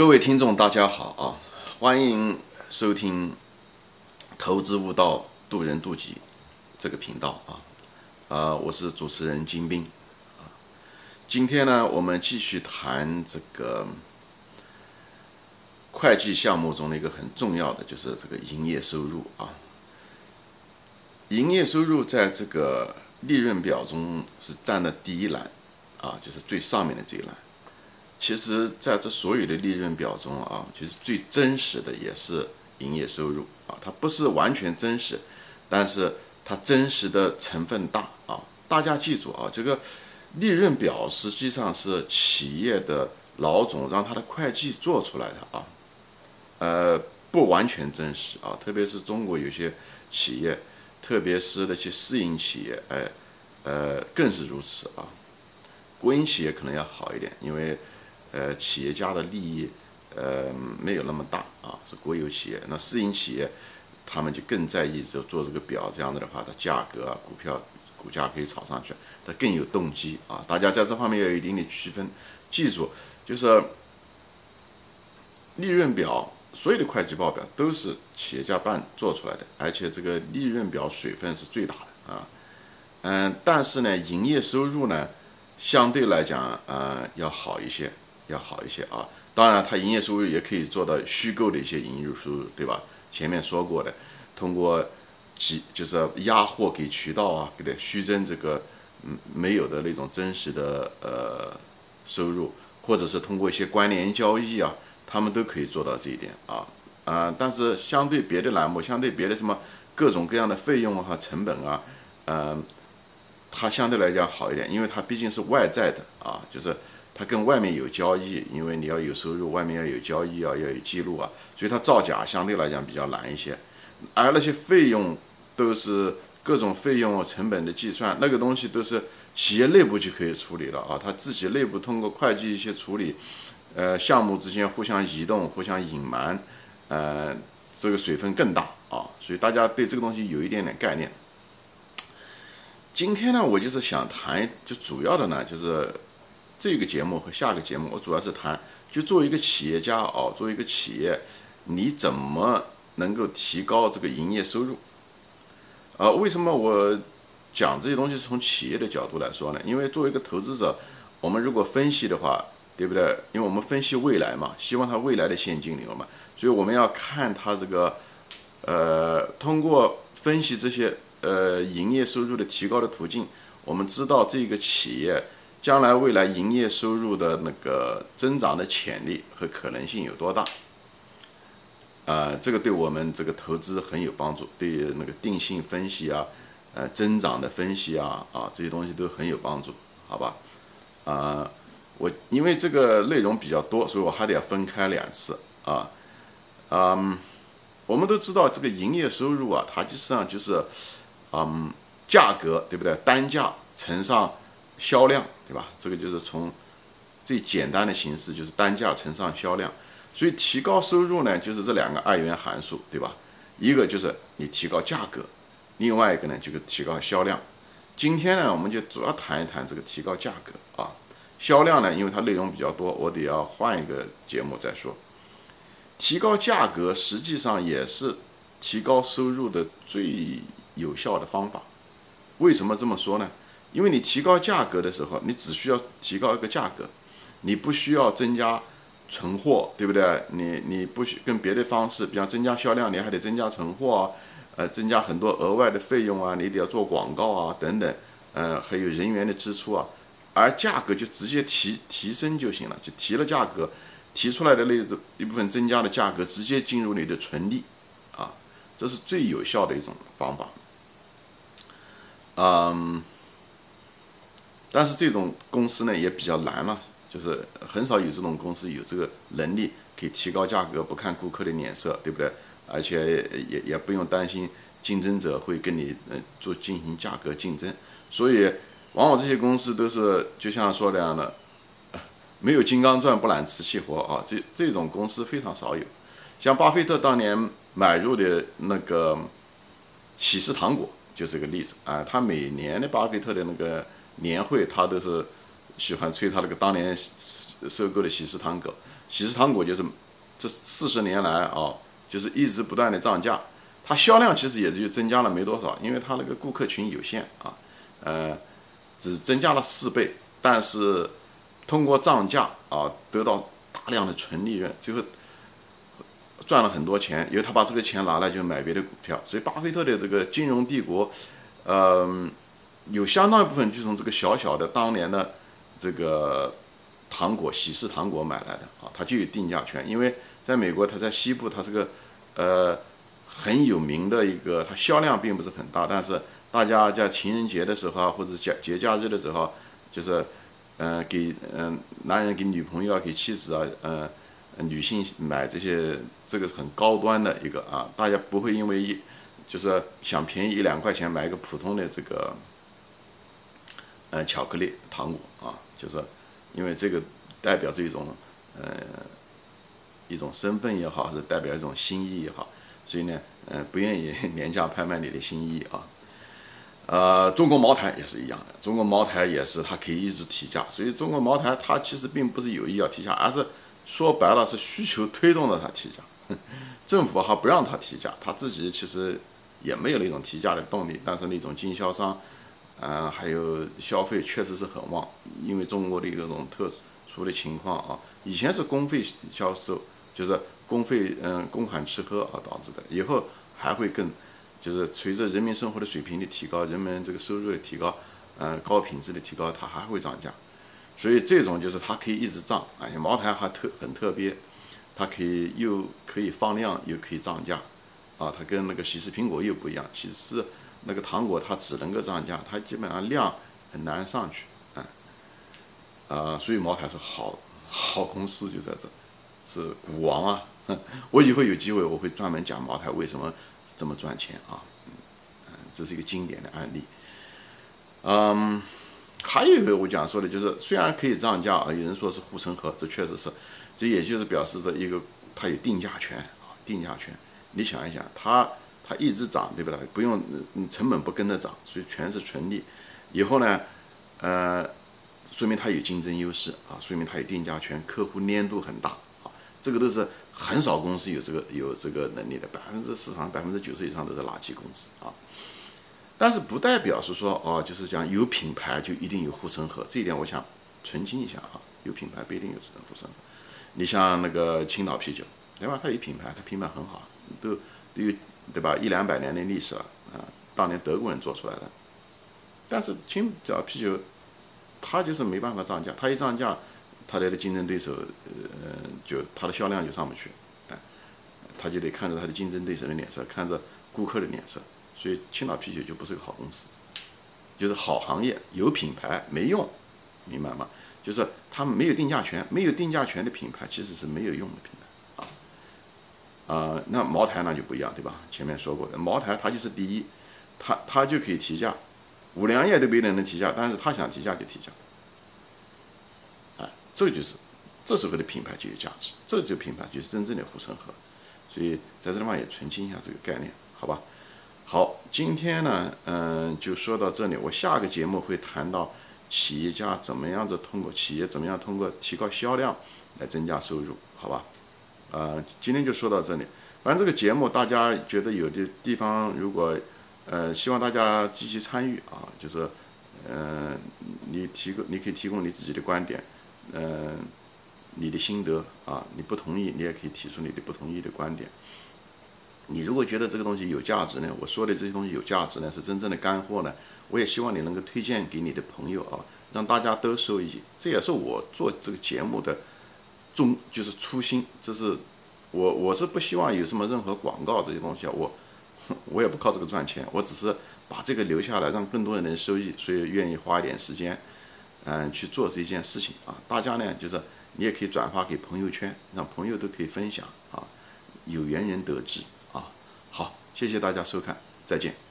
各位听众，大家好啊！欢迎收听《投资悟道，渡人渡己》这个频道啊。啊，我是主持人金兵。今天呢，我们继续谈这个会计项目中的一个很重要的，就是这个营业收入啊。营业收入在这个利润表中是占了第一栏啊，就是最上面的这一栏。其实，在这所有的利润表中啊，其实最真实的也是营业收入啊，它不是完全真实，但是它真实的成分大啊。大家记住啊，这个利润表实际上是企业的老总让他的会计做出来的啊，呃，不完全真实啊，特别是中国有些企业，特别是那些私营企业，哎，呃，更是如此啊。国营企业可能要好一点，因为。呃，企业家的利益，呃，没有那么大啊，是国有企业。那私营企业，他们就更在意就做这个表，这样子的话，它价格啊，股票股价可以炒上去，它更有动机啊。大家在这方面要有一定的区分。记住，就是利润表，所有的会计报表都是企业家办做出来的，而且这个利润表水分是最大的啊。嗯，但是呢，营业收入呢，相对来讲，呃，要好一些。要好一些啊，当然，它营业收入也可以做到虚构的一些营业收入，对吧？前面说过的，通过几就是压货给渠道啊，给它虚增这个嗯没有的那种真实的呃收入，或者是通过一些关联交易啊，他们都可以做到这一点啊啊。但是相对别的栏目，相对别的什么各种各样的费用和成本啊，嗯，它相对来讲好一点，因为它毕竟是外在的啊，就是。它跟外面有交易，因为你要有收入，外面要有交易啊，要有记录啊，所以它造假相对来讲比较难一些。而那些费用都是各种费用成本的计算，那个东西都是企业内部就可以处理了啊，它自己内部通过会计一些处理，呃，项目之间互相移动、互相隐瞒，呃，这个水分更大啊，所以大家对这个东西有一点点概念。今天呢，我就是想谈，就主要的呢就是。这个节目和下个节目，我主要是谈，就作为一个企业家哦，作为一个企业，你怎么能够提高这个营业收入？呃，为什么我讲这些东西是从企业的角度来说呢？因为作为一个投资者，我们如果分析的话，对不对？因为我们分析未来嘛，希望它未来的现金流嘛，所以我们要看它这个，呃，通过分析这些呃营业收入的提高的途径，我们知道这个企业。将来未来营业收入的那个增长的潜力和可能性有多大？啊，这个对我们这个投资很有帮助，对那个定性分析啊，呃，增长的分析啊，啊，这些东西都很有帮助，好吧？啊，我因为这个内容比较多，所以我还得要分开两次啊。嗯，我们都知道这个营业收入啊，它实际上就是，嗯，价格对不对？单价乘上销量。对吧？这个就是从最简单的形式，就是单价乘上销量。所以提高收入呢，就是这两个二元函数，对吧？一个就是你提高价格，另外一个呢就是提高销量。今天呢，我们就主要谈一谈这个提高价格啊。销量呢，因为它内容比较多，我得要换一个节目再说。提高价格实际上也是提高收入的最有效的方法。为什么这么说呢？因为你提高价格的时候，你只需要提高一个价格，你不需要增加存货，对不对？你你不需跟别的方式，比方增加销量，你还得增加存货啊，呃，增加很多额外的费用啊，你得要做广告啊等等，呃，还有人员的支出啊，而价格就直接提提升就行了，就提了价格，提出来的那一部分增加的价格直接进入你的纯利，啊，这是最有效的一种方法，嗯。但是这种公司呢也比较难了，就是很少有这种公司有这个能力可以提高价格，不看顾客的脸色，对不对？而且也也不用担心竞争者会跟你嗯做进行价格竞争，所以往往这些公司都是就像说那样的，没有金刚钻不揽瓷器活啊，这这种公司非常少有。像巴菲特当年买入的那个喜事糖果就是个例子啊，他每年的巴菲特的那个。年会他都是喜欢吹他那个当年收购的喜事糖果，喜事糖果就是这四十年来啊，就是一直不断的涨价，它销量其实也就增加了没多少，因为它那个顾客群有限啊，呃，只增加了四倍，但是通过涨价啊，得到大量的纯利润，最后赚了很多钱，因为他把这个钱拿来就买别的股票，所以巴菲特的这个金融帝国，嗯。有相当一部分就从这个小小的当年的这个糖果喜事糖果买来的啊，它就有定价权。因为在美国，它在西部，它是个呃很有名的一个，它销量并不是很大，但是大家在情人节的时候啊或者节节假日的时候，就是嗯给嗯男人给女朋友啊，给妻子啊，嗯女性买这些这个是很高端的一个啊，大家不会因为一就是想便宜一两块钱买一个普通的这个。呃，巧克力糖果啊，就是因为这个代表着一种呃一种身份也好，还是代表一种心意也好，所以呢，呃，不愿意廉价拍卖你的心意啊。呃，中国茅台也是一样的，中国茅台也是它可以一直提价，所以中国茅台它其实并不是有意要提价，而是说白了是需求推动了它提价，政府还不让它提价，它自己其实也没有那种提价的动力，但是那种经销商。嗯，还有消费确实是很旺，因为中国的一种特殊的情况啊，以前是公费销售，就是公费嗯公款吃喝而导致的，以后还会更，就是随着人民生活的水平的提高，人们这个收入的提高，嗯高品质的提高，它还会涨价，所以这种就是它可以一直涨，而且茅台还特很特别，它可以又可以放量又可以涨价，啊，它跟那个喜事苹果又不一样，喜事。那个糖果它只能够涨价，它基本上量很难上去，啊，啊，所以茅台是好好公司就在这，是股王啊！我以后有机会我会专门讲茅台为什么这么赚钱啊，嗯，这是一个经典的案例。嗯，还有一个我讲说的就是，虽然可以涨价啊，有人说是护城河，这确实是，这也就是表示着一个它有定价权啊，定价权。你想一想，它。它一直涨，对不对？不用，成本不跟着涨，所以全是纯利。以后呢，呃，说明它有竞争优势啊，说明它有定价权，客户粘度很大啊。这个都是很少公司有这个有这个能力的，百分之市场百分之九十以上都是垃圾公司啊。但是不代表是说哦，就是讲有品牌就一定有护城河，这一点我想澄清一下啊，有品牌不一定有护城河。你像那个青岛啤酒，对吧？它有品牌，它品牌很好，都都有。对吧？一两百年的历史了啊！当年德国人做出来的，但是青岛啤酒，它就是没办法涨价，它一涨价，它的竞争对手，呃，就它的销量就上不去，哎，他就得看着他的竞争对手的脸色，看着顾客的脸色，所以青岛啤酒就不是个好公司，就是好行业有品牌没用，明白吗？就是他们没有定价权，没有定价权的品牌其实是没有用的品。啊，那茅台那就不一样，对吧？前面说过的，茅台它就是第一，它它就可以提价，五粮液都没人能提价，但是他想提价就提价，啊，这就是，这时候的品牌就有价值，这就品牌就是真正的护城河，所以在这地方也澄清一下这个概念，好吧？好，今天呢，嗯，就说到这里，我下个节目会谈到企业家怎么样子通过企业怎么样通过提高销量来增加收入，好吧？呃，今天就说到这里。反正这个节目，大家觉得有的地方，如果呃，希望大家积极参与啊，就是，嗯，你提供，你可以提供你自己的观点，嗯，你的心得啊，你不同意，你也可以提出你的不同意的观点。你如果觉得这个东西有价值呢，我说的这些东西有价值呢，是真正的干货呢，我也希望你能够推荐给你的朋友啊，让大家都受益。这也是我做这个节目的。中就是初心，这是我我是不希望有什么任何广告这些东西啊，我我也不靠这个赚钱，我只是把这个留下来，让更多的人受益，所以愿意花一点时间，嗯，去做这件事情啊。大家呢，就是你也可以转发给朋友圈，让朋友都可以分享啊，有缘人得知啊。好，谢谢大家收看，再见。